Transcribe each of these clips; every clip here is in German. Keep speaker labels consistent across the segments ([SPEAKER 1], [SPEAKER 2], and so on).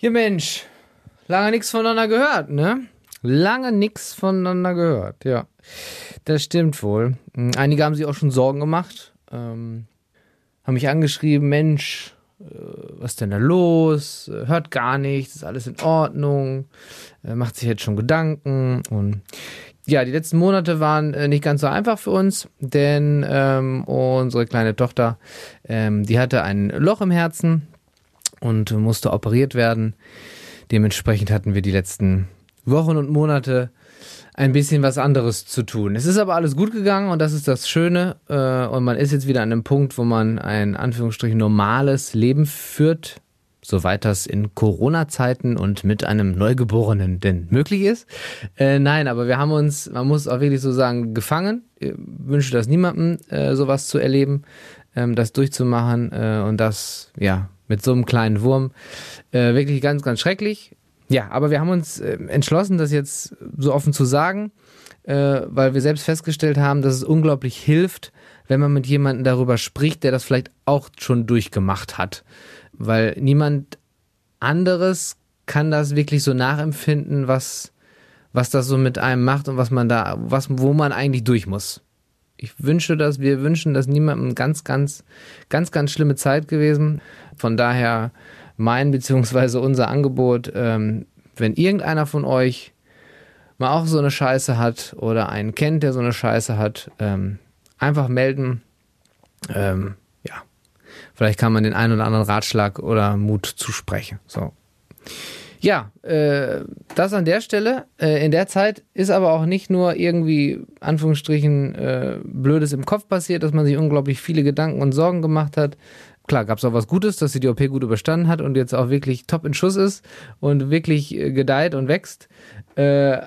[SPEAKER 1] Ja, Mensch, lange nichts voneinander gehört, ne? Lange nichts voneinander gehört, ja. Das stimmt wohl. Hm, einige haben sich auch schon Sorgen gemacht, ähm, haben mich angeschrieben, Mensch, äh, was ist denn da los? Hört gar nichts, ist alles in Ordnung, äh, macht sich jetzt schon Gedanken und ja, die letzten Monate waren äh, nicht ganz so einfach für uns, denn ähm, unsere kleine Tochter, ähm, die hatte ein Loch im Herzen und musste operiert werden. Dementsprechend hatten wir die letzten Wochen und Monate ein bisschen was anderes zu tun. Es ist aber alles gut gegangen und das ist das Schöne. Äh, und man ist jetzt wieder an einem Punkt, wo man ein Anführungsstrichen normales Leben führt, soweit das in Corona-Zeiten und mit einem Neugeborenen denn möglich ist. Äh, nein, aber wir haben uns, man muss auch wirklich so sagen, gefangen. Ich wünsche das niemandem, äh, sowas zu erleben, ähm, das durchzumachen und das, ja, mit so einem kleinen Wurm. Äh, wirklich ganz, ganz schrecklich. Ja, aber wir haben uns äh, entschlossen, das jetzt so offen zu sagen, äh, weil wir selbst festgestellt haben, dass es unglaublich hilft, wenn man mit jemandem darüber spricht, der das vielleicht auch schon durchgemacht hat. Weil niemand anderes kann das wirklich so nachempfinden, was, was das so mit einem macht und was man da, was, wo man eigentlich durch muss. Ich wünsche das, wir wünschen das niemandem ganz, ganz, ganz, ganz schlimme Zeit gewesen. Von daher mein beziehungsweise unser Angebot, ähm, wenn irgendeiner von euch mal auch so eine Scheiße hat oder einen kennt, der so eine Scheiße hat, ähm, einfach melden. Ähm, ja, vielleicht kann man den einen oder anderen Ratschlag oder Mut zusprechen. So. Ja, äh, das an der Stelle. Äh, in der Zeit ist aber auch nicht nur irgendwie, Anführungsstrichen, äh, Blödes im Kopf passiert, dass man sich unglaublich viele Gedanken und Sorgen gemacht hat. Klar, gab es auch was Gutes, dass sie die OP gut überstanden hat und jetzt auch wirklich top in Schuss ist und wirklich äh, gedeiht und wächst. Äh,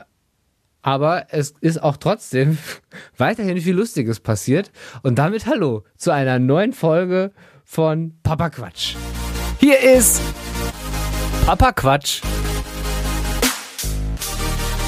[SPEAKER 1] aber es ist auch trotzdem weiterhin viel Lustiges passiert. Und damit hallo zu einer neuen Folge von Papa Quatsch. Hier ist Papa Quatsch.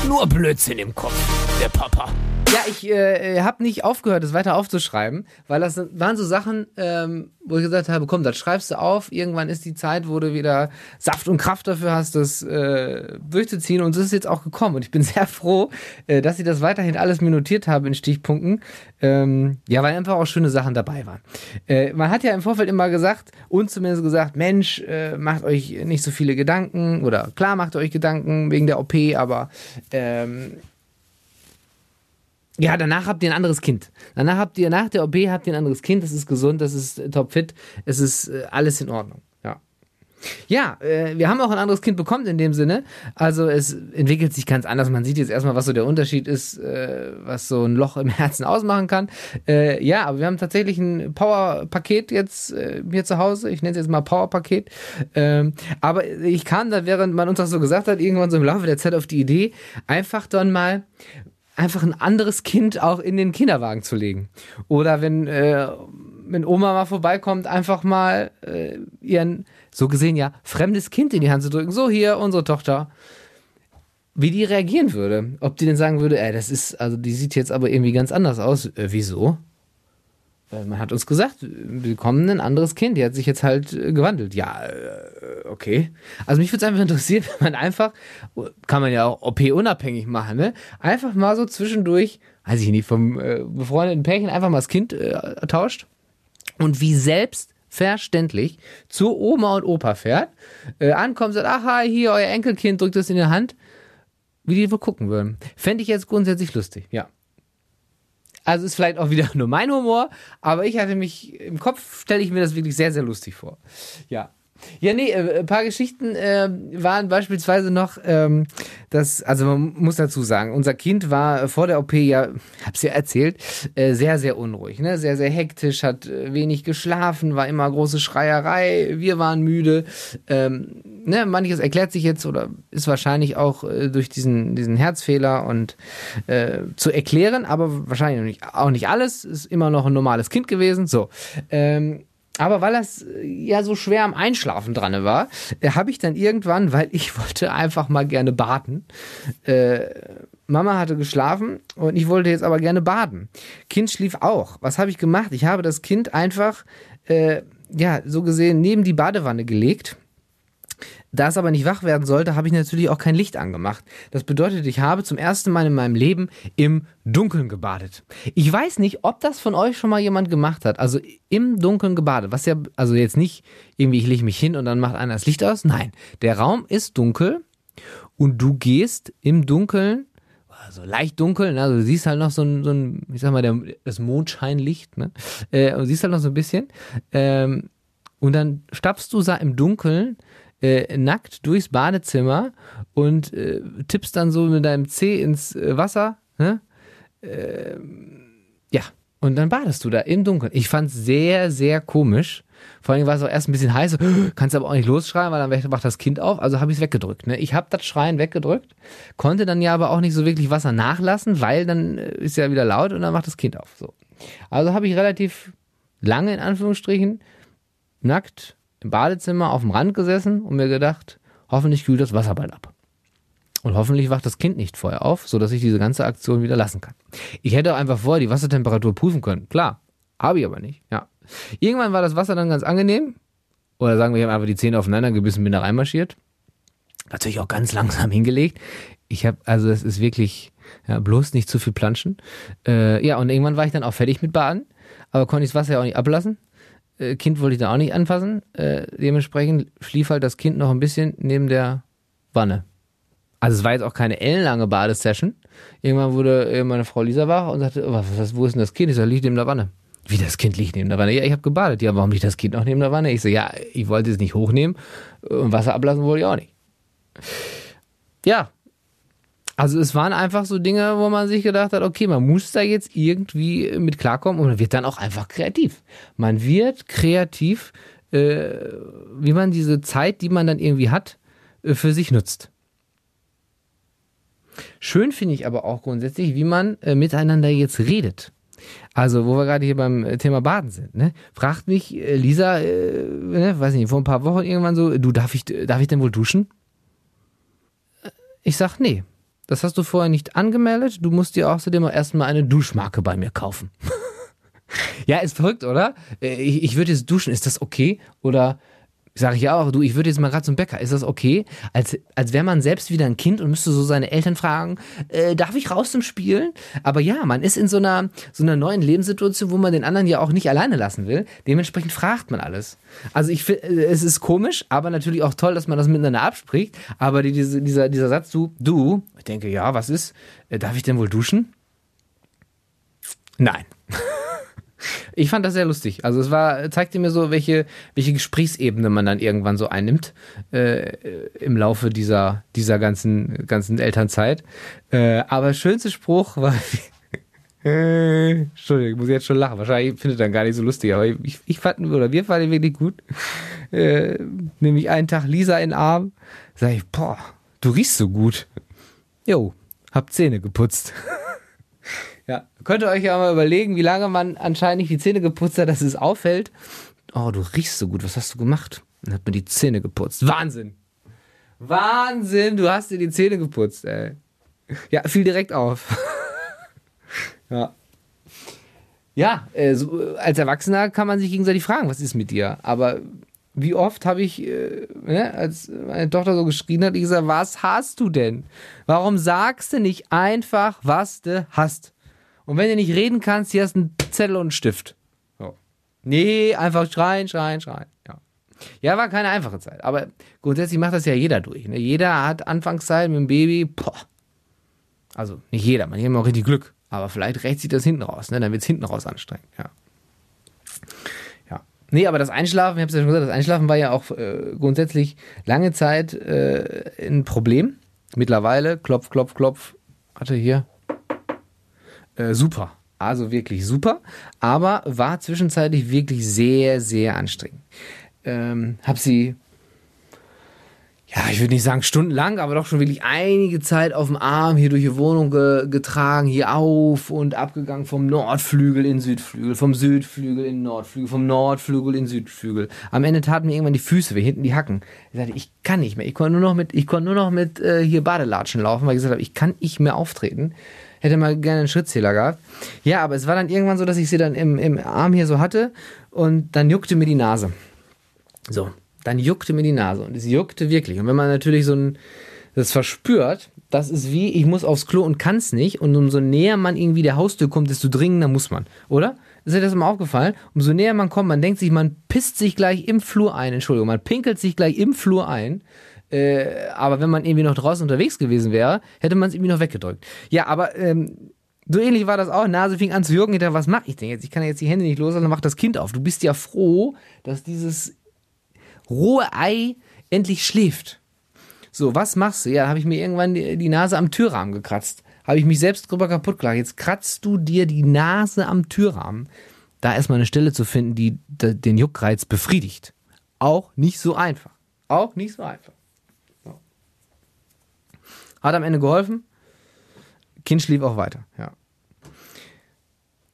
[SPEAKER 1] Nur Blödsinn im Kopf, der Papa. Ja, ich äh, habe nicht aufgehört, es weiter aufzuschreiben, weil das waren so Sachen, ähm, wo ich gesagt habe, komm, das schreibst du auf. Irgendwann ist die Zeit, wo du wieder Saft und Kraft dafür hast, das äh, durchzuziehen. Und es ist jetzt auch gekommen. Und ich bin sehr froh, äh, dass ich das weiterhin alles minutiert habe in Stichpunkten. Ähm, ja, weil einfach auch schöne Sachen dabei waren. Äh, man hat ja im Vorfeld immer gesagt, und zumindest gesagt, Mensch, äh, macht euch nicht so viele Gedanken. Oder klar, macht euch Gedanken wegen der OP, aber ähm, ja, danach habt ihr ein anderes Kind. Danach habt ihr, nach der OP habt ihr ein anderes Kind, das ist gesund, das ist topfit, es ist äh, alles in Ordnung. Ja. Ja, äh, wir haben auch ein anderes Kind bekommen in dem Sinne. Also es entwickelt sich ganz anders. Man sieht jetzt erstmal, was so der Unterschied ist, äh, was so ein Loch im Herzen ausmachen kann. Äh, ja, aber wir haben tatsächlich ein Power-Paket jetzt äh, hier zu Hause. Ich nenne es jetzt mal Power-Paket. Ähm, aber ich kam da, während man uns das so gesagt hat, irgendwann so im Laufe der Zeit auf die Idee, einfach dann mal einfach ein anderes Kind auch in den Kinderwagen zu legen. Oder wenn, äh, wenn Oma mal vorbeikommt, einfach mal äh, ihren, so gesehen ja, fremdes Kind in die Hand zu drücken. So hier, unsere Tochter. Wie die reagieren würde. Ob die denn sagen würde, ey, das ist, also die sieht jetzt aber irgendwie ganz anders aus. Äh, wieso? Man hat uns gesagt, wir bekommen ein anderes Kind. Die hat sich jetzt halt äh, gewandelt. Ja, äh, okay. Also mich würde es einfach interessieren, wenn man einfach, kann man ja auch OP-unabhängig machen, ne? Einfach mal so zwischendurch, weiß ich nicht, vom äh, befreundeten Pärchen einfach mal das Kind äh, tauscht. Und wie selbstverständlich zu Oma und Opa fährt, äh, ankommt, sagt, aha, hier, euer Enkelkind, drückt es in die Hand. Wie die wohl gucken würden. Fände ich jetzt grundsätzlich lustig, ja. Also ist vielleicht auch wieder nur mein Humor, aber ich hatte mich im Kopf, stelle ich mir das wirklich sehr, sehr lustig vor. Ja. Ja, nee, äh, ein paar Geschichten äh, waren beispielsweise noch, ähm, dass, also man muss dazu sagen, unser Kind war vor der OP ja, hab's ja erzählt, äh, sehr, sehr unruhig, ne? Sehr, sehr hektisch, hat äh, wenig geschlafen, war immer große Schreierei, wir waren müde. Ähm, ne, manches erklärt sich jetzt oder ist wahrscheinlich auch äh, durch diesen, diesen Herzfehler und äh, zu erklären, aber wahrscheinlich auch nicht, auch nicht alles. Ist immer noch ein normales Kind gewesen. So. Ähm, aber weil das äh, ja so schwer am Einschlafen dran war, äh, habe ich dann irgendwann, weil ich wollte einfach mal gerne baden. Äh, Mama hatte geschlafen und ich wollte jetzt aber gerne baden. Kind schlief auch. Was habe ich gemacht? Ich habe das Kind einfach, äh, ja, so gesehen neben die Badewanne gelegt Da es aber nicht wach werden sollte, habe ich natürlich auch kein Licht angemacht. Das bedeutet, ich habe zum ersten Mal in meinem Leben im Dunkeln gebadet. Ich weiß nicht, ob das von euch schon mal jemand gemacht hat. Also im Dunkeln gebadet. Was ja, also jetzt nicht irgendwie, ich lege mich hin und dann macht einer das Licht aus. Nein, der Raum ist dunkel und du gehst im Dunkeln also leicht dunkel, ne? also du siehst halt noch so ein, so ein ich sag mal, der, das Mondscheinlicht, ne? Äh, und siehst halt noch so ein bisschen. Ähm, und dann stapfst du im Dunkeln äh, nackt durchs Badezimmer und äh, tippst dann so mit deinem Zeh ins äh, Wasser. Ne? Ähm, ja, und dann badest du da im Dunkeln. Ich fand es sehr, sehr komisch. Vor allem war es auch erst ein bisschen heiß. Kannst aber auch nicht losschreien, weil dann wacht das Kind auf. Also habe ich es weggedrückt. Ne? Ich habe das Schreien weggedrückt, konnte dann ja aber auch nicht so wirklich Wasser nachlassen, weil dann äh, ist ja wieder laut und dann macht das Kind auf. So. Also habe ich relativ lange in Anführungsstrichen nackt im Badezimmer auf dem Rand gesessen und mir gedacht, hoffentlich kühlt das Wasser bald ab. Und hoffentlich wacht das Kind nicht vorher auf, sodass ich diese ganze Aktion wieder lassen kann. Ich hätte auch einfach vorher die Wassertemperatur prüfen können. Klar, habe ich aber nicht. Ja. Irgendwann war das Wasser dann ganz angenehm. Oder sagen wir, ich habe einfach die Zähne aufeinander gebissen, bin da reinmarschiert. Natürlich auch ganz langsam hingelegt. Ich habe, also es ist wirklich, ja, bloß nicht zu viel planschen. Äh, ja, und irgendwann war ich dann auch fertig mit Baden, aber konnte ich das Wasser ja auch nicht ablassen. Äh, kind wollte ich da auch nicht anfassen. Äh, dementsprechend schlief halt das Kind noch ein bisschen neben der Wanne. Also es war jetzt auch keine ellenlange Badesession. Irgendwann wurde äh, meine Frau Lisa wach und sagte, was, was, wo ist denn das Kind? Ich sag, liegt neben der Wanne. Wie das Kind liegt neben der Wanne? Ja, ich habe gebadet. Ja, warum liegt das Kind noch neben der Wanne? Ich so, ja, ich wollte es nicht hochnehmen und Wasser ablassen wollte ich auch nicht. Ja, also es waren einfach so Dinge, wo man sich gedacht hat, okay, man muss da jetzt irgendwie mit klarkommen und man wird dann auch einfach kreativ. Man wird kreativ, äh, wie man diese Zeit, die man dann irgendwie hat, äh, für sich nutzt. Schön finde ich aber auch grundsätzlich, wie man äh, miteinander jetzt redet. Also, wo wir gerade hier beim äh, Thema Baden sind, ne? Fragt mich äh, Lisa, äh, ne, weiß nicht, vor ein paar Wochen irgendwann so, du, darf ich, darf ich denn wohl duschen? Ich sag, nee. Das hast du vorher nicht angemeldet. Du musst dir außerdem erstmal eine Duschmarke bei mir kaufen. ja, ist verrückt, oder? Äh, ich, ich würde jetzt duschen. Ist das okay? Oder sage ich auch, du, ich würde jetzt mal gerade zum Bäcker. Ist das okay? Als, als wäre man selbst wieder ein Kind und müsste so seine Eltern fragen, äh, darf ich raus zum Spielen? Aber ja, man ist in so einer, so einer neuen Lebenssituation, wo man den anderen ja auch nicht alleine lassen will. Dementsprechend fragt man alles. Also ich finde, äh, es ist komisch, aber natürlich auch toll, dass man das miteinander abspricht. Aber die, diese, dieser, dieser Satz, du, du, ich denke, ja, was ist? Äh, darf ich denn wohl duschen? Nein. Ich fand das sehr lustig. Also es war, zeigte mir so, welche, welche Gesprächsebene man dann irgendwann so einnimmt äh, im Laufe dieser, dieser ganzen, ganzen Elternzeit. Äh, aber schönste Spruch war. Entschuldigung, ich muss jetzt schon lachen. Wahrscheinlich findet dann gar nicht so lustig, aber ich, ich fand, oder wir fanden ihn wirklich gut. Äh, nämlich einen Tag Lisa in den Arm. Sag ich, boah, du riechst so gut. Jo, hab Zähne geputzt. Ja, könnt ihr euch ja mal überlegen, wie lange man anscheinend nicht die Zähne geputzt hat, dass es auffällt. Oh, du riechst so gut, was hast du gemacht? Dann hat man die Zähne geputzt. Wahnsinn! Wahnsinn, du hast dir die Zähne geputzt, ey. Ja, fiel direkt auf. ja. Ja, äh, so, als Erwachsener kann man sich gegenseitig fragen, was ist mit dir? Aber wie oft habe ich, äh, ne, als meine Tochter so geschrien hat, ich gesagt, was hast du denn? Warum sagst du nicht einfach, was du hast? Und wenn du nicht reden kannst, hier hast du einen Zettel und einen Stift. So. Nee, einfach schreien, schreien, schreien. Ja. ja, war keine einfache Zeit. Aber grundsätzlich macht das ja jeder durch. Ne? Jeder hat Anfangszeit mit dem Baby. Boah. Also nicht jeder, man hat immer auch richtig Glück. Aber vielleicht rächt sich das hinten raus. Ne? Dann wird es hinten raus anstrengend. Ja. ja. Nee, aber das Einschlafen, ich habe es ja schon gesagt, das Einschlafen war ja auch äh, grundsätzlich lange Zeit äh, ein Problem. Mittlerweile, klopf, klopf, klopf, hatte hier äh, super. Also wirklich super. Aber war zwischenzeitlich wirklich sehr, sehr anstrengend. Ähm, hab sie ja, ich würde nicht sagen stundenlang, aber doch schon wirklich einige Zeit auf dem Arm hier durch die Wohnung ge getragen, hier auf und abgegangen vom Nordflügel in Südflügel, vom Südflügel in Nordflügel, vom Nordflügel in Südflügel. Am Ende taten mir irgendwann die Füße weh, hinten die Hacken. Ich sagte, ich kann nicht mehr. Ich konnte nur noch mit, ich konnte nur noch mit äh, hier Badelatschen laufen, weil ich gesagt habe, ich kann nicht mehr auftreten hätte mal gerne einen Schrittzähler gehabt. Ja, aber es war dann irgendwann so, dass ich sie dann im, im Arm hier so hatte und dann juckte mir die Nase. So, dann juckte mir die Nase und es juckte wirklich. Und wenn man natürlich so ein, das verspürt, das ist wie, ich muss aufs Klo und kann es nicht. Und umso näher man irgendwie der Haustür kommt, desto dringender muss man, oder? Ist dir das immer aufgefallen? Umso näher man kommt, man denkt sich, man pisst sich gleich im Flur ein, Entschuldigung, man pinkelt sich gleich im Flur ein. Äh, aber wenn man irgendwie noch draußen unterwegs gewesen wäre, hätte man es irgendwie noch weggedrückt. Ja, aber ähm, so ähnlich war das auch. Nase fing an zu jucken. Ich dachte, was mache ich denn jetzt? Ich kann jetzt die Hände nicht los, dann macht das Kind auf. Du bist ja froh, dass dieses rohe Ei endlich schläft. So, was machst du? Ja, habe ich mir irgendwann die, die, Nase am Türrahmen gekratzt. Habe ich mich selbst drüber kaputt gemacht. Jetzt kratzt du dir die Nase am Türrahmen. Da erstmal eine Stelle zu finden, die den Juckreiz befriedigt. Auch nicht so einfach. Auch nicht so einfach. Hat am Ende geholfen. Kind schlief auch weiter, ja.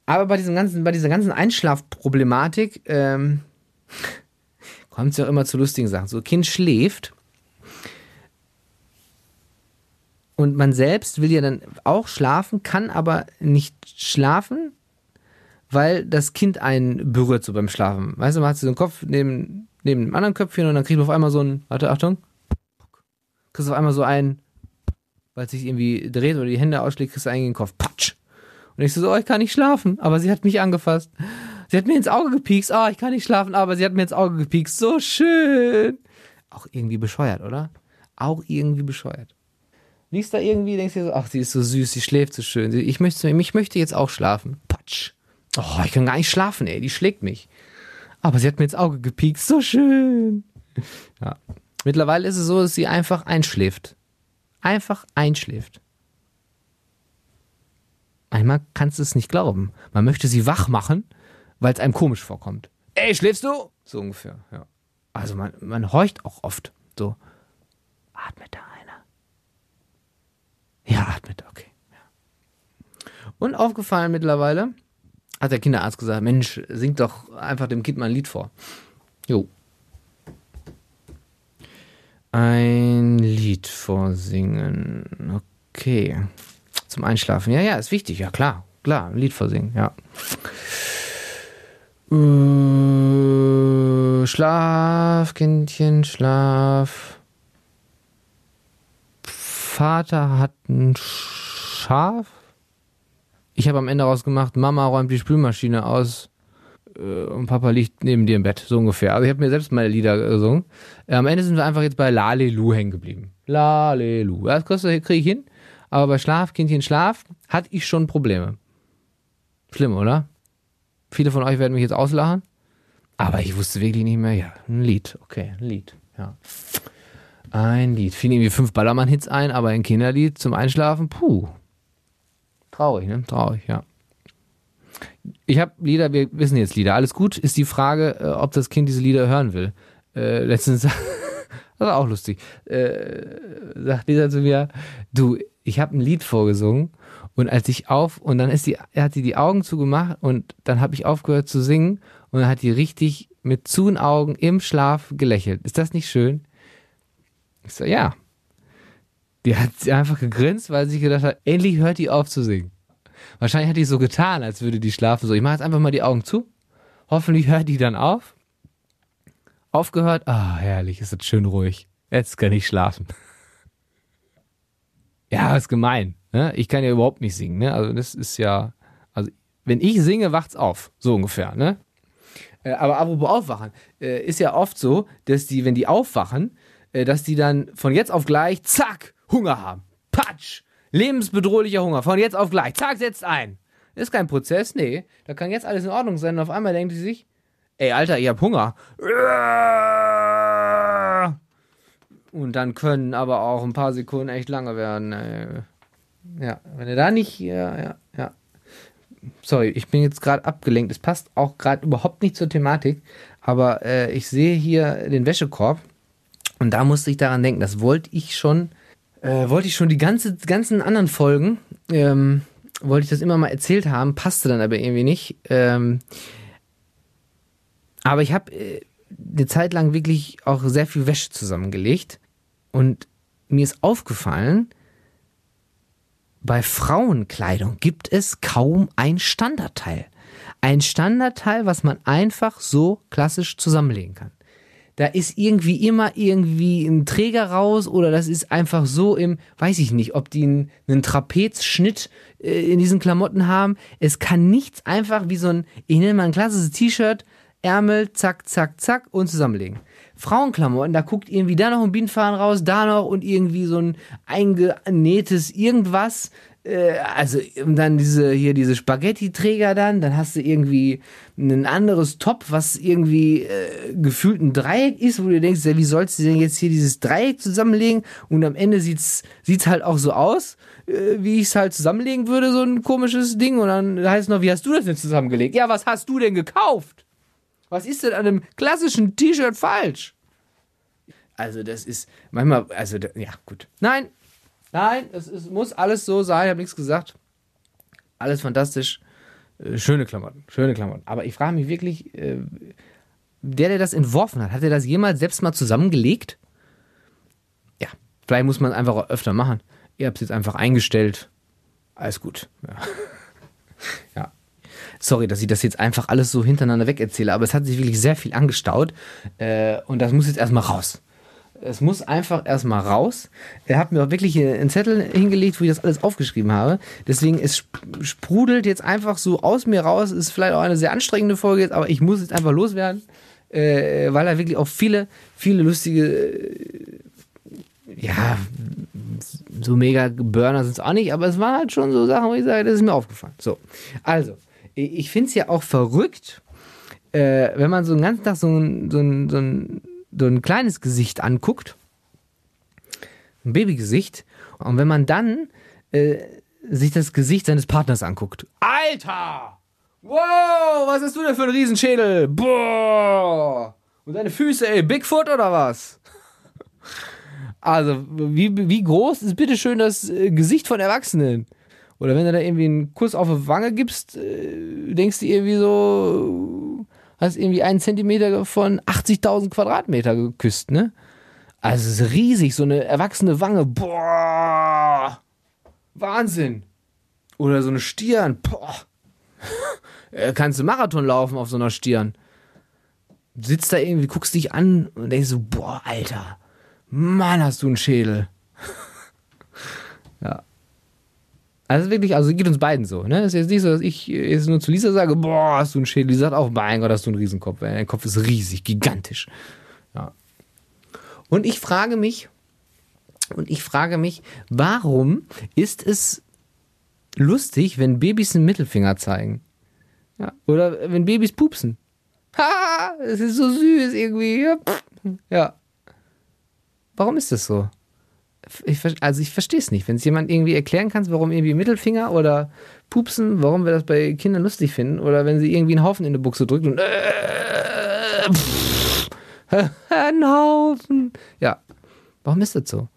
[SPEAKER 1] Aber bei, diesem ganzen, bei dieser ganzen Einschlafproblematik ähm, kommt es ja auch immer zu lustigen Sachen. So, Kind schläft und man selbst will ja dann auch schlafen, kann aber nicht schlafen, weil das Kind einen berührt so beim Schlafen. Weißt du, man hat so einen Kopf neben, neben dem anderen Köpfchen und dann kriegt man auf einmal so ein, warte, Achtung, kriegst auf einmal so ein, weil es sich irgendwie dreht oder die Hände ausschlägt, kriegst du einen in den Kopf. Patsch. Und ich so, oh, ich kann nicht schlafen. Aber sie hat mich angefasst. Sie hat mir ins Auge gepiekst. Oh, ich kann nicht schlafen, aber sie hat mir ins Auge gepiekst. So schön. Auch irgendwie bescheuert, oder? Auch irgendwie bescheuert. Liest da irgendwie, denkst du so, ach, sie ist so süß, sie schläft so schön. Ich möchte, ich möchte jetzt auch schlafen. Patsch. Oh, ich kann gar nicht schlafen, ey, die schlägt mich. Aber sie hat mir ins Auge gepiekst, so schön. Ja. Mittlerweile ist es so, dass sie einfach einschläft einfach einschläft. Einmal kannst du es nicht glauben. Man möchte sie wach machen, weil es einem komisch vorkommt. Ey, schläfst du? So ungefähr, ja. Also man, man horcht auch oft so. Atmet da einer? Ja, atmet, okay. Ja. Und aufgefallen mittlerweile, hat der Kinderarzt gesagt, Mensch, sing doch einfach dem Kind mal ein Lied vor. Jo, ein Lied vorsingen. Okay. Zum Einschlafen. Ja, ja, ist wichtig. Ja, klar. Klar, ein Lied vorsingen, ja. Äh, schlaf, Kindchen, schlaf. Vater hat ein Schaf. Ich habe am Ende rausgemacht, Mama räumt die Spülmaschine aus und Papa liegt neben dir im Bett, so ungefähr. Also ich habe mir selbst meine Lieder gesungen. Äh, am Ende sind wir einfach jetzt bei Lalelu hängen geblieben. Lalelu. Das kriege ich hin. Aber bei Schlaf, Kindchen, Schlaf, hatte ich schon Probleme. Schlimm, oder? Viele von euch werden mich jetzt auslachen. Aber ich wusste wirklich nicht mehr, ja, ein Lied. Okay, ein Lied, ja. Ein Lied. Fielen irgendwie fünf Ballermann-Hits ein, aber ein Kinderlied zum Einschlafen, puh. Traurig, ne? Traurig, ja. Ich habe Lieder, wir wissen jetzt Lieder. Alles gut. Ist die Frage, äh, ob das Kind diese Lieder hören will. Äh, letztens, das war auch lustig, äh, sagt Lisa zu mir, du, ich habe ein Lied vorgesungen und als ich auf, und dann ist die, hat sie die Augen zugemacht und dann habe ich aufgehört zu singen und dann hat die richtig mit zuen Augen im Schlaf gelächelt. Ist das nicht schön? Ich so, ja. Die hat einfach gegrinst, weil sie gedacht hat, endlich hört die auf zu singen. Wahrscheinlich hat die so getan, als würde die schlafen. So, ich mache jetzt einfach mal die Augen zu. Hoffentlich hört die dann auf. Aufgehört. Ah, oh, herrlich, ist das schön ruhig. Jetzt kann ich schlafen. ja, ist gemein. Ne? Ich kann ja überhaupt nicht singen. Ne? Also das ist ja, also wenn ich singe, wacht's auf, so ungefähr. Ne? Äh, aber apropos aufwachen, äh, ist ja oft so, dass die, wenn die aufwachen, äh, dass die dann von jetzt auf gleich, zack, Hunger haben. Lebensbedrohlicher Hunger. Von jetzt auf gleich. Zack, setzt ein. Ist kein Prozess, nee. Da kann jetzt alles in Ordnung sein. Und auf einmal denkt sie sich, ey, Alter, ich hab Hunger. Und dann können aber auch ein paar Sekunden echt lange werden. Ja, wenn er da nicht, ja, ja, ja. Sorry, ich bin jetzt gerade abgelenkt. Es passt auch gerade überhaupt nicht zur Thematik. Aber äh, ich sehe hier den Wäschekorb. Und da musste ich daran denken. Das wollte ich schon äh, wollte ich schon die ganze, ganzen anderen Folgen, ähm, wollte ich das immer mal erzählt haben, passte dann aber irgendwie nicht. Ähm, aber ich habe äh, eine Zeit lang wirklich auch sehr viel Wäsche zusammengelegt und mir ist aufgefallen, bei Frauenkleidung gibt es kaum ein Standardteil. Ein Standardteil, was man einfach so klassisch zusammenlegen kann. Da ist irgendwie immer irgendwie ein Träger raus oder das ist einfach so im, weiß ich nicht, ob die einen, einen Trapezschnitt äh, in diesen Klamotten haben. Es kann nichts einfach wie so ein, ich nenne mal ein klassisches T-Shirt, Ärmel, zack, zack, zack und zusammenlegen. Frauenklamotten, da guckt irgendwie da noch ein Bienenfaden raus, da noch und irgendwie so ein eingenähtes irgendwas. Äh, also dann diese hier diese Spaghetti-Träger dann, dann hast du irgendwie ein anderes Top, was irgendwie äh, gefühlt ein Dreieck ist, wo du denkst, ja, wie sollst du denn jetzt hier dieses Dreieck zusammenlegen? Und am Ende sieht's sieht's halt auch so aus, äh, wie ich es halt zusammenlegen würde, so ein komisches Ding. Und dann heißt es noch, wie hast du das denn zusammengelegt? Ja, was hast du denn gekauft? Was ist denn an einem klassischen T-Shirt falsch? Also, das ist manchmal, also, ja, gut. Nein, nein, es, es muss alles so sein, ich habe nichts gesagt. Alles fantastisch. Äh, schöne Klamotten, schöne Klamotten. Aber ich frage mich wirklich, äh, der, der das entworfen hat, hat er das jemals selbst mal zusammengelegt? Ja, vielleicht muss man es einfach öfter machen. Ihr habt es jetzt einfach eingestellt. Alles gut. Ja. ja. Sorry, dass ich das jetzt einfach alles so hintereinander weg erzähle, aber es hat sich wirklich sehr viel angestaut äh, und das muss jetzt erstmal raus. Es muss einfach erstmal raus. Er hat mir auch wirklich einen Zettel hingelegt, wo ich das alles aufgeschrieben habe. Deswegen, es sprudelt jetzt einfach so aus mir raus. Ist vielleicht auch eine sehr anstrengende Folge jetzt, aber ich muss jetzt einfach loswerden, äh, weil er wirklich auch viele, viele lustige, äh, ja, so mega Burner sind es auch nicht, aber es waren halt schon so Sachen, wo ich sage, das ist mir aufgefallen. So, also, ich finde es ja auch verrückt, äh, wenn man so einen ganzen Tag so ein, so ein, so ein, so ein kleines Gesicht anguckt, ein Babygesicht, und wenn man dann äh, sich das Gesicht seines Partners anguckt. Alter! Wow, was hast du denn für einen Riesenschädel? Boah! Und deine Füße, ey, Bigfoot oder was? Also, wie, wie groß ist bitte schön das äh, Gesicht von Erwachsenen? Oder wenn du da irgendwie einen Kuss auf die Wange gibst, äh, denkst du irgendwie so, hast irgendwie einen Zentimeter von 80.000 Quadratmeter geküsst, ne? Also es ist riesig, so eine erwachsene Wange. Boah! Wahnsinn! Oder so eine Stirn. Boah! Kannst du Marathon laufen auf so einer Stirn? Sitzt da irgendwie, guckst dich an und denkst so, boah, Alter, Mann, hast du einen Schädel. Also wirklich, also geht uns beiden so. Ne? Ist jetzt nicht so, dass ich jetzt nur zu Lisa sage, boah, hast du einen Schädel. Die sagt auch, mein Gott, hast du einen Riesenkopf. Dein Kopf ist riesig, gigantisch. Ja. Und ich frage mich, und ich frage mich, warum ist es lustig, wenn Babys einen Mittelfinger zeigen? Ja. Oder wenn Babys pupsen. Ha, es ist so süß irgendwie. Ja. Warum ist das so? Ich, also ich verstehe es nicht. Wenn es jemand irgendwie erklären kann, warum irgendwie Mittelfinger oder Pupsen, warum wir das bei Kindern lustig finden, oder wenn sie irgendwie einen Haufen in die Buchse drückt und äh, pff, ein Haufen. Ja, warum ist das so?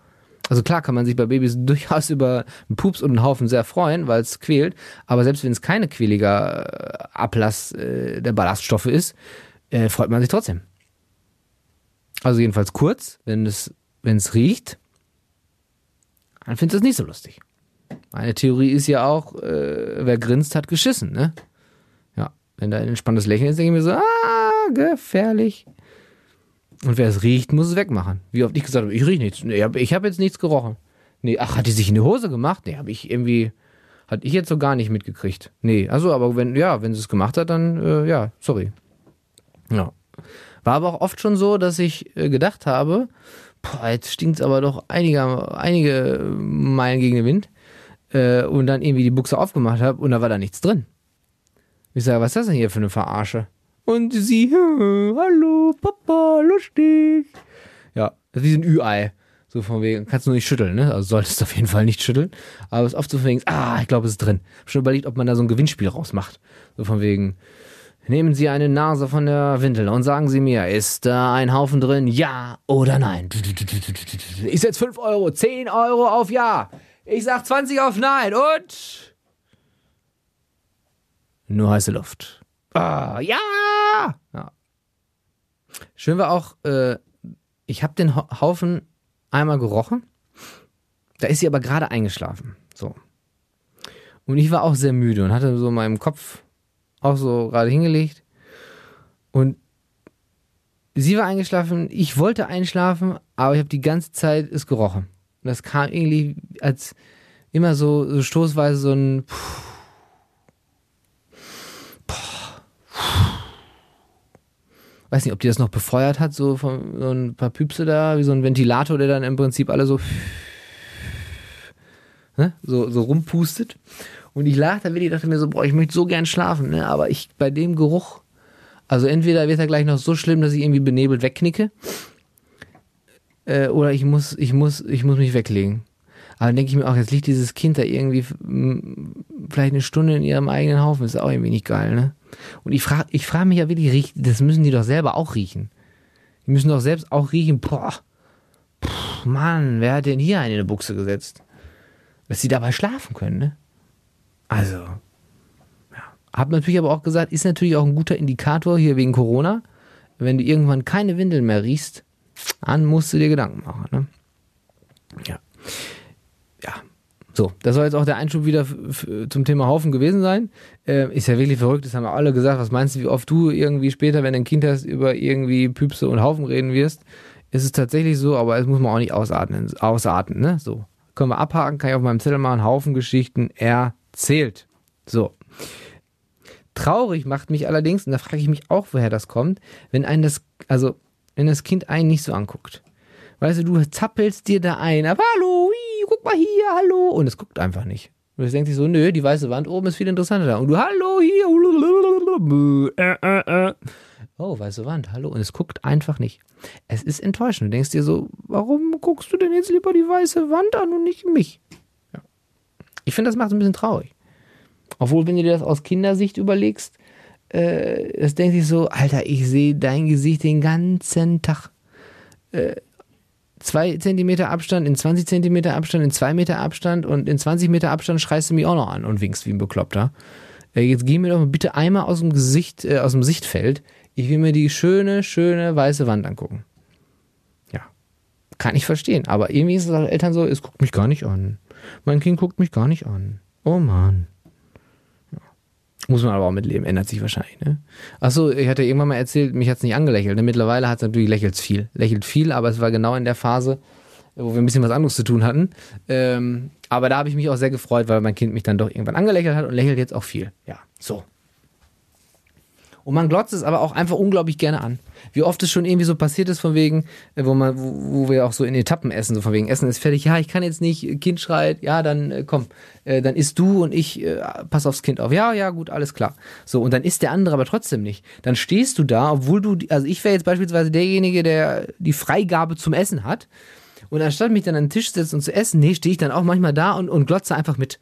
[SPEAKER 1] Also klar kann man sich bei Babys durchaus über einen Pups und einen Haufen sehr freuen, weil es quält. Aber selbst wenn es keine quäliger Ablass äh, der Ballaststoffe ist, äh, freut man sich trotzdem. Also jedenfalls kurz, wenn es wenn es riecht, dann findest du es nicht so lustig. Meine Theorie ist ja auch, äh, wer grinst, hat geschissen, ne? Ja, wenn da ein entspanntes Lächeln ist, denke ich mir so, ah, gefährlich. Und wer es riecht, muss es wegmachen. Wie oft ich gesagt habe, ich rieche nichts. Nee, ich habe jetzt nichts gerochen. Nee, ach, hat die sich in die Hose gemacht? Nee, habe ich irgendwie, hatte ich jetzt so gar nicht mitgekriegt. Nee, also, aber wenn, ja, wenn sie es gemacht hat, dann, äh, ja, sorry. Ja. War aber auch oft schon so, dass ich äh, gedacht habe, boah, jetzt stinkt es aber doch einige, einige Meilen gegen den Wind. Äh, und dann irgendwie die Buchse aufgemacht habe und da war da nichts drin. Ich sage, was ist das denn hier für eine Verarsche? Und sie, hallo, Papa, lustig. Ja, das ist wie ein Ü-Ei. So von wegen, kannst du nur nicht schütteln, ne? Also solltest du auf jeden Fall nicht schütteln. Aber es ist oft so von wegen, ah, ich glaube, es ist drin. Hab schon überlegt, ob man da so ein Gewinnspiel rausmacht. So von wegen, Nehmen Sie eine Nase von der Windel und sagen Sie mir, ist da ein Haufen drin? Ja oder nein? Ich setze 5 Euro, 10 Euro auf Ja. Ich sag 20 auf Nein und. Nur heiße Luft. Ah, ja! ja. Schön war auch, äh, ich habe den Haufen einmal gerochen. Da ist sie aber gerade eingeschlafen. So. Und ich war auch sehr müde und hatte so in meinem Kopf auch so gerade hingelegt. Und sie war eingeschlafen, ich wollte einschlafen, aber ich habe die ganze Zeit es gerochen. Und das kam irgendwie als immer so, so stoßweise so ein weiß nicht, ob die das noch befeuert hat, so von so ein paar Püpse da, wie so ein Ventilator, der dann im Prinzip alle so ne, so, so rumpustet. Und ich lag da wirklich, dachte mir so, boah, ich möchte so gern schlafen, ne? aber ich bei dem Geruch, also entweder wird er gleich noch so schlimm, dass ich irgendwie benebelt wegknicke, äh, oder ich muss, ich muss, ich muss mich weglegen. Aber dann denke ich mir auch, jetzt liegt dieses Kind da irgendwie vielleicht eine Stunde in ihrem eigenen Haufen, ist auch irgendwie nicht geil, ne? Und ich frage ich frag mich ja wirklich, das müssen die doch selber auch riechen. Die müssen doch selbst auch riechen, boah, pff, Mann, wer hat denn hier eine in eine Buchse gesetzt? Dass sie dabei schlafen können, ne? Also, ja. Hab natürlich aber auch gesagt, ist natürlich auch ein guter Indikator hier wegen Corona. Wenn du irgendwann keine Windeln mehr riechst, dann musst du dir Gedanken machen, ne? Ja. Ja, so, das soll jetzt auch der Einschub wieder zum Thema Haufen gewesen sein. Äh, ist ja wirklich verrückt, das haben wir alle gesagt. Was meinst du, wie oft du irgendwie später, wenn du ein Kind hast, über irgendwie Püpse und Haufen reden wirst? Ist es tatsächlich so, aber es muss man auch nicht ausatmen, ausarten, ne? So. Können wir abhaken, kann ich auf meinem Zettel machen, Haufen Geschichten erzählt. So. Traurig macht mich allerdings, und da frage ich mich auch, woher das kommt, wenn ein das, also, wenn das Kind einen nicht so anguckt. Weißt du, du zappelst dir da ein, aber hallo, guck mal hier, hallo. Und es guckt einfach nicht. Und es denkt sich so, nö, die weiße Wand oben ist viel interessanter. Und du, hallo, hier. Äh, äh, äh. Oh, weiße Wand, hallo. Und es guckt einfach nicht. Es ist enttäuschend. Du denkst dir so, warum guckst du denn jetzt lieber die weiße Wand an und nicht mich? Ich finde, das macht es ein bisschen traurig. Obwohl, wenn du dir das aus Kindersicht überlegst, äh, das denkt sich so, Alter, ich sehe dein Gesicht den ganzen Tag. Äh, zwei Zentimeter Abstand, in 20 Zentimeter Abstand, in zwei Meter Abstand und in 20 Meter Abstand schreist du mich auch noch an und winkst wie ein Bekloppter. Äh, jetzt geh mir doch bitte einmal aus dem Gesicht, äh, aus dem Sichtfeld. Ich will mir die schöne, schöne weiße Wand angucken. Ja. Kann ich verstehen. Aber irgendwie ist es auch Eltern so, es guckt mich gar nicht an. Mein Kind guckt mich gar nicht an. Oh Mann. Muss man aber auch mitleben, ändert sich wahrscheinlich. Ne? Achso, ich hatte irgendwann mal erzählt, mich hat es nicht angelächelt. Ne? Mittlerweile hat es natürlich lächelt viel. Lächelt viel, aber es war genau in der Phase, wo wir ein bisschen was anderes zu tun hatten. Ähm, aber da habe ich mich auch sehr gefreut, weil mein Kind mich dann doch irgendwann angelächelt hat und lächelt jetzt auch viel. Ja, so. Und man glotzt es aber auch einfach unglaublich gerne an. Wie oft es schon irgendwie so passiert ist, von wegen, äh, wo man, wo, wo wir auch so in Etappen essen, so von wegen, Essen ist fertig, ja, ich kann jetzt nicht, Kind schreit, ja, dann äh, komm, äh, dann isst du und ich äh, pass aufs Kind auf. Ja, ja, gut, alles klar. So, und dann isst der andere aber trotzdem nicht. Dann stehst du da, obwohl du, also ich wäre jetzt beispielsweise derjenige, der die Freigabe zum Essen hat. Und anstatt mich dann an den Tisch zu setzen und zu essen, nee, stehe ich dann auch manchmal da und, und glotze einfach mit.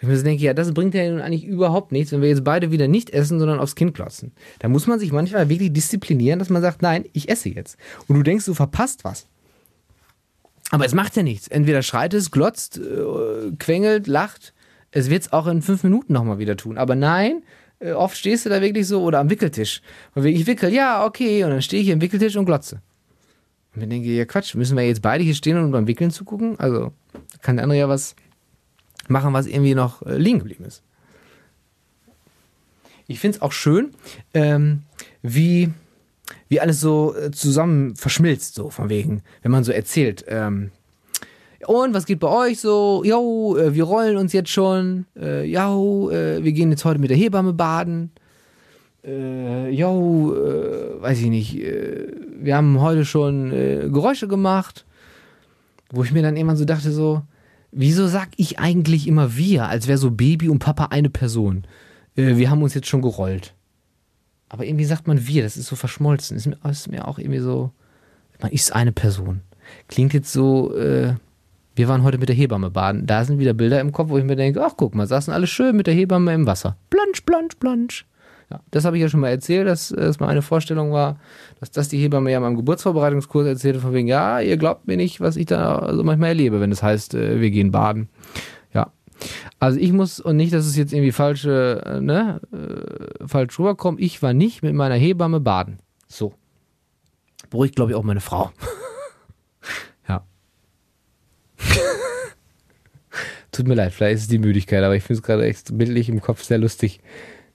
[SPEAKER 1] Ich mir so denke, ja, das bringt ja nun eigentlich überhaupt nichts, wenn wir jetzt beide wieder nicht essen, sondern aufs Kind klotzen. Da muss man sich manchmal wirklich disziplinieren, dass man sagt, nein, ich esse jetzt. Und du denkst, du verpasst was. Aber es macht ja nichts. Entweder schreit es, glotzt, äh, quengelt, lacht. Es wird es auch in fünf Minuten nochmal wieder tun. Aber nein, äh, oft stehst du da wirklich so oder am Wickeltisch. Und ich wickel, ja, okay. Und dann stehe ich hier am Wickeltisch und glotze. Und dann denke ich, ja Quatsch, müssen wir jetzt beide hier stehen und beim Wickeln zugucken? Also kann der andere ja was machen, was irgendwie noch äh, liegen geblieben ist. Ich finde es auch schön, ähm, wie, wie alles so äh, zusammen verschmilzt, so von wegen, wenn man so erzählt. Ähm, und was geht bei euch so? Jo, äh, wir rollen uns jetzt schon. Jo, wir gehen jetzt heute mit der Hebamme baden. Jo, weiß ich nicht. Wir haben heute schon Geräusche gemacht. Wo ich mir dann irgendwann so dachte, so, Wieso sag ich eigentlich immer wir, als wäre so Baby und Papa eine Person? Äh, wir haben uns jetzt schon gerollt. Aber irgendwie sagt man wir, das ist so verschmolzen. Ist mir, ist mir auch irgendwie so, man ist eine Person. Klingt jetzt so, äh, wir waren heute mit der Hebamme baden. Da sind wieder Bilder im Kopf, wo ich mir denke, ach guck mal, saßen alle schön mit der Hebamme im Wasser. Plansch, plansch, plansch. Ja, das habe ich ja schon mal erzählt, dass es mal eine Vorstellung war, dass das die Hebamme ja in meinem Geburtsvorbereitungskurs erzählte, von wegen, ja, ihr glaubt mir nicht, was ich da so manchmal erlebe, wenn es das heißt, äh, wir gehen baden. Ja. Also ich muss, und nicht, dass es jetzt irgendwie falsche, äh, ne, äh, falsch rüberkommt, ich war nicht mit meiner Hebamme baden. So. Beruhigt, glaube ich, auch meine Frau. ja. Tut mir leid, vielleicht ist es die Müdigkeit, aber ich finde es gerade echt bildlich im Kopf sehr lustig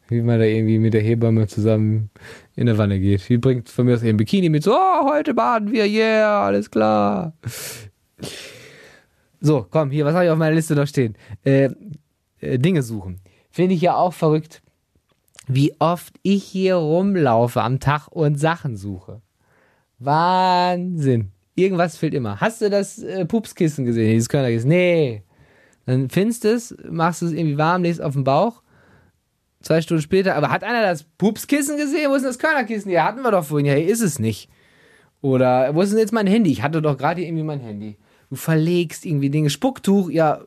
[SPEAKER 1] Wie man da irgendwie mit der Hebamme zusammen in der Wanne geht. Die bringt von mir aus eben Bikini mit so, oh, heute baden wir, yeah, alles klar. So, komm, hier, was habe ich auf meiner Liste noch stehen? Äh, äh, Dinge suchen. Finde ich ja auch verrückt, wie oft ich hier rumlaufe am Tag und Sachen suche. Wahnsinn. Irgendwas fehlt immer. Hast du das äh, Pupskissen gesehen, dieses Körnerkissen? Nee. Dann findest du es, machst es irgendwie warm, legst auf den Bauch. Zwei Stunden später, aber hat einer das Pupskissen gesehen? Wo ist denn das Körnerkissen? Ja, hatten wir doch vorhin. Ja, hier ist es nicht. Oder, wo ist denn jetzt mein Handy? Ich hatte doch gerade irgendwie mein Handy. Du verlegst irgendwie Dinge. Spucktuch, ja,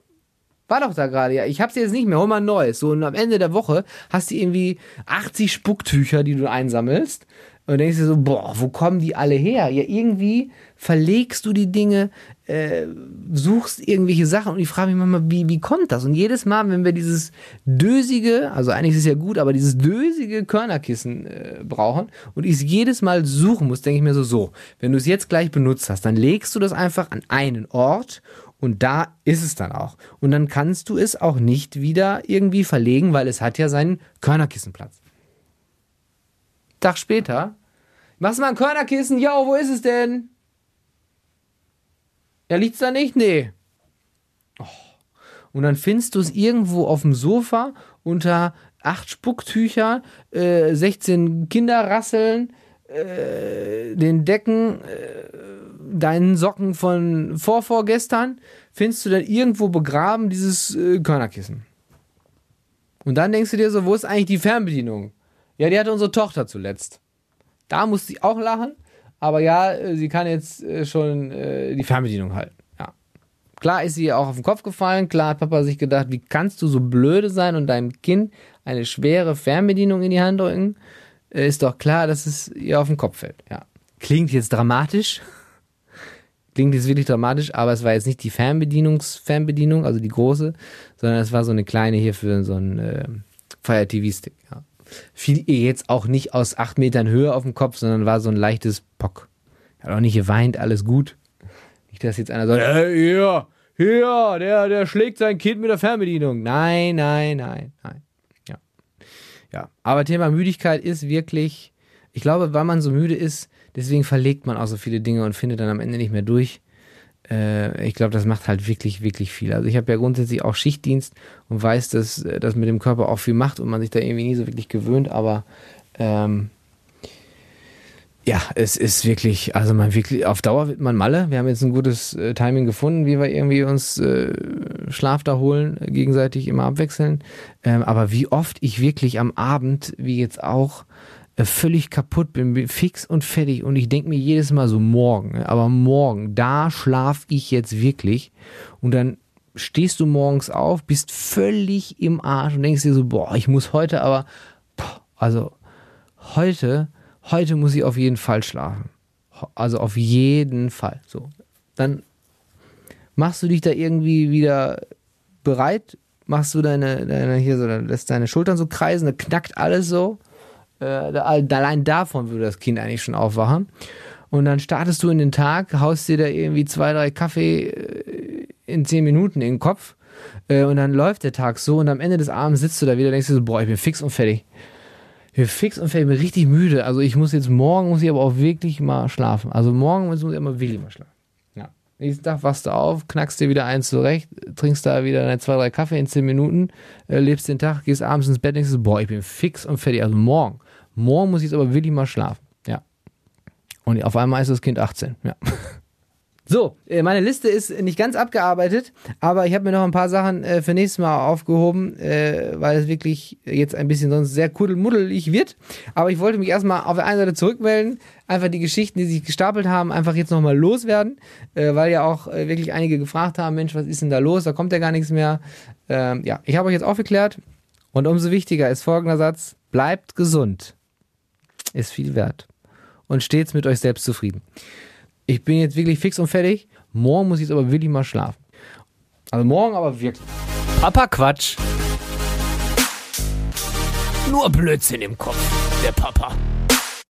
[SPEAKER 1] war doch da gerade, ja. Ich hab's jetzt nicht mehr, hol mal ein neues. So, und am Ende der Woche hast du irgendwie 80 Spucktücher, die du einsammelst. Und denkst dir so, boah, wo kommen die alle her? Ja, irgendwie verlegst du die Dinge, äh, suchst irgendwelche Sachen und ich frage mich manchmal, wie, wie kommt das? Und jedes Mal, wenn wir dieses dösige, also eigentlich ist es ja gut, aber dieses dösige Körnerkissen äh, brauchen und ich es jedes Mal suchen muss, denke ich mir so, so, wenn du es jetzt gleich benutzt hast, dann legst du das einfach an einen Ort und da ist es dann auch. Und dann kannst du es auch nicht wieder irgendwie verlegen, weil es hat ja seinen Körnerkissenplatz. Tag später, machst du mal ein Körnerkissen? Jo, wo ist es denn? Ja, liegt's da nicht? Nee. Oh. Und dann findest du es irgendwo auf dem Sofa unter acht Spucktücher, äh, 16 Kinderrasseln, äh, den Decken, äh, deinen Socken von vorvorgestern, findest du dann irgendwo begraben dieses äh, Körnerkissen. Und dann denkst du dir so, wo ist eigentlich die Fernbedienung? Ja, die hatte unsere Tochter zuletzt. Da muss sie auch lachen, aber ja, äh, sie kann jetzt äh, schon äh, die Fernbedienung halten. Ja. Klar ist sie auch auf den Kopf gefallen. Klar hat Papa sich gedacht, wie kannst du so blöde sein und deinem Kind eine schwere Fernbedienung in die Hand drücken? Ist doch klar, dass es ihr auf den Kopf fällt. Ja. Klingt jetzt dramatisch. Klingt jetzt wirklich dramatisch, aber es war jetzt nicht die Fernbedienungs-Fernbedienung, also die große, sondern es war so eine kleine hier für so einen äh, Fire TV-Stick. Ja fiel ihr jetzt auch nicht aus acht Metern Höhe auf den Kopf, sondern war so ein leichtes Pock. Hat auch nicht geweint, alles gut. Nicht, dass jetzt einer sagt, hey, hier, hier, der, der schlägt sein Kind mit der Fernbedienung. Nein, nein, nein, nein. Ja. Ja. Aber Thema Müdigkeit ist wirklich, ich glaube, weil man so müde ist, deswegen verlegt man auch so viele Dinge und findet dann am Ende nicht mehr durch äh, ich glaube, das macht halt wirklich, wirklich viel. Also ich habe ja grundsätzlich auch Schichtdienst und weiß, dass äh, das mit dem Körper auch viel macht und man sich da irgendwie nie so wirklich gewöhnt, aber ähm, ja, es ist wirklich, also man wirklich, auf Dauer wird man Malle. Wir haben jetzt ein gutes äh, Timing gefunden, wie wir irgendwie uns äh, Schlaf da holen, äh, gegenseitig immer abwechseln. Ähm, aber wie oft ich wirklich am Abend, wie jetzt auch, völlig kaputt bin, fix und fertig und ich denke mir jedes Mal so morgen, ne, aber morgen, da schlaf ich jetzt wirklich und dann stehst du morgens auf, bist völlig im Arsch und denkst dir so, boah, ich muss heute aber, also heute, heute muss ich auf jeden Fall schlafen. Also auf jeden Fall. So. Dann machst du dich da irgendwie wieder bereit, machst du deine, deine hier so, lässt deine Schultern so kreisen, da knackt alles so äh, allein davon würde das Kind eigentlich schon aufwachen. Und dann startest du in den Tag, haust dir da irgendwie zwei, drei Kaffee äh, in zehn Minuten in den Kopf. Äh, und dann läuft der Tag so und am Ende des Abends sitzt du da wieder und denkst dir so, boah, ich bin fix und fertig. Ich bin fix und fertig, ich bin richtig müde. Also ich muss jetzt morgen, muss ich aber auch wirklich mal schlafen. Also morgen muss ich immer wirklich mal schlafen. Nächsten Tag wachst du auf, knackst dir wieder eins zurecht, trinkst da wieder deine zwei, drei Kaffee in zehn Minuten, äh, lebst den Tag, gehst abends ins Bett, denkst du, boah, ich bin fix und fertig. Also morgen. Morgen muss ich jetzt aber wirklich mal schlafen. Ja. Und auf einmal ist das Kind 18. Ja. So, äh, meine Liste ist nicht ganz abgearbeitet, aber ich habe mir noch ein paar Sachen äh, für nächstes Mal aufgehoben, äh, weil es wirklich jetzt ein bisschen sonst sehr kuddelmuddelig wird. Aber ich wollte mich erstmal auf der einen Seite zurückmelden, einfach die Geschichten, die sich gestapelt haben, einfach jetzt nochmal loswerden, äh, weil ja auch äh, wirklich einige gefragt haben, Mensch, was ist denn da los? Da kommt ja gar nichts mehr. Ähm, ja, ich habe euch jetzt aufgeklärt und umso wichtiger ist folgender Satz, bleibt gesund, ist viel wert und stets mit euch selbst zufrieden ich bin jetzt wirklich fix und fertig. Morgen muss ich jetzt aber wirklich mal schlafen. Also morgen aber wirklich.
[SPEAKER 2] Papa Quatsch. Nur Blödsinn im Kopf, der Papa.